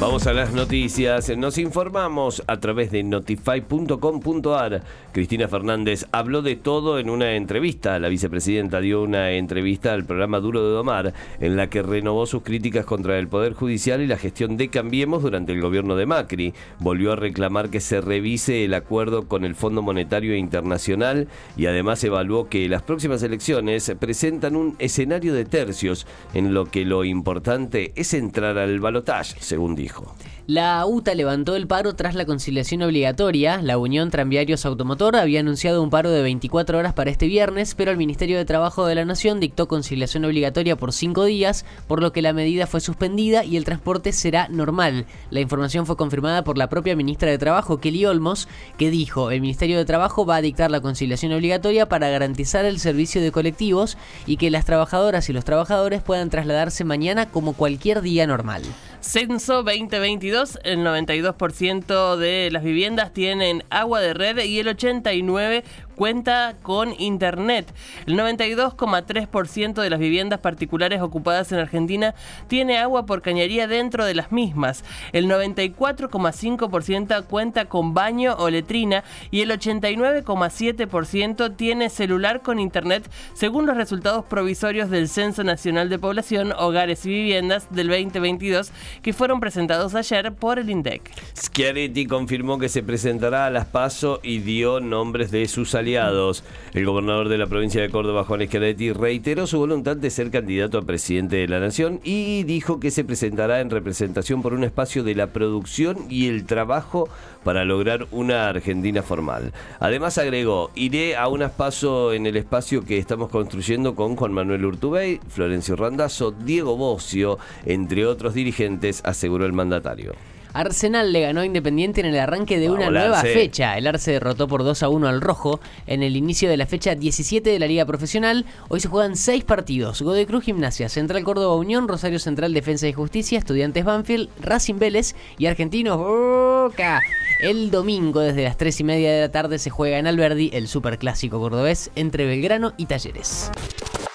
Vamos a las noticias. Nos informamos a través de notify.com.ar. Cristina Fernández habló de todo en una entrevista. La vicepresidenta dio una entrevista al programa Duro de Domar, en la que renovó sus críticas contra el Poder Judicial y la gestión de Cambiemos durante el gobierno de Macri. Volvió a reclamar que se revise el acuerdo con el Fondo Monetario Internacional y además evaluó que las próximas elecciones presentan un escenario de tercios, en lo que lo importante es entrar al balotaje, según dijo. La UTA levantó el paro tras la conciliación obligatoria. La Unión Tranviarios Automotor había anunciado un paro de 24 horas para este viernes, pero el Ministerio de Trabajo de la Nación dictó conciliación obligatoria por cinco días, por lo que la medida fue suspendida y el transporte será normal. La información fue confirmada por la propia ministra de Trabajo, Kelly Olmos, que dijo, el Ministerio de Trabajo va a dictar la conciliación obligatoria para garantizar el servicio de colectivos y que las trabajadoras y los trabajadores puedan trasladarse mañana como cualquier día normal. Censo 2022, el 92% de las viviendas tienen agua de red y el 89% cuenta con internet. El 92,3% de las viviendas particulares ocupadas en Argentina tiene agua por cañería dentro de las mismas. El 94,5% cuenta con baño o letrina y el 89,7% tiene celular con internet según los resultados provisorios del Censo Nacional de Población, Hogares y Viviendas del 2022 que fueron presentados ayer por el INDEC. Schiaretti confirmó que se presentará a las PASO y dio nombres de sus aliados el gobernador de la provincia de Córdoba, Juan Schiaretti, reiteró su voluntad de ser candidato a presidente de la nación y dijo que se presentará en representación por un espacio de la producción y el trabajo para lograr una Argentina formal. Además agregó, iré a un paso en el espacio que estamos construyendo con Juan Manuel Urtubey, Florencio Randazzo, Diego Bocio, entre otros dirigentes, aseguró el mandatario. Arsenal le ganó a Independiente en el arranque de una nueva fecha. El Arce derrotó por 2 a 1 al Rojo en el inicio de la fecha 17 de la Liga Profesional. Hoy se juegan 6 partidos. Gode Cruz Gimnasia, Central Córdoba Unión, Rosario Central Defensa y Justicia, Estudiantes Banfield, Racing Vélez y Argentinos Boca. El domingo desde las 3 y media de la tarde se juega en Alberdi el superclásico cordobés entre Belgrano y Talleres.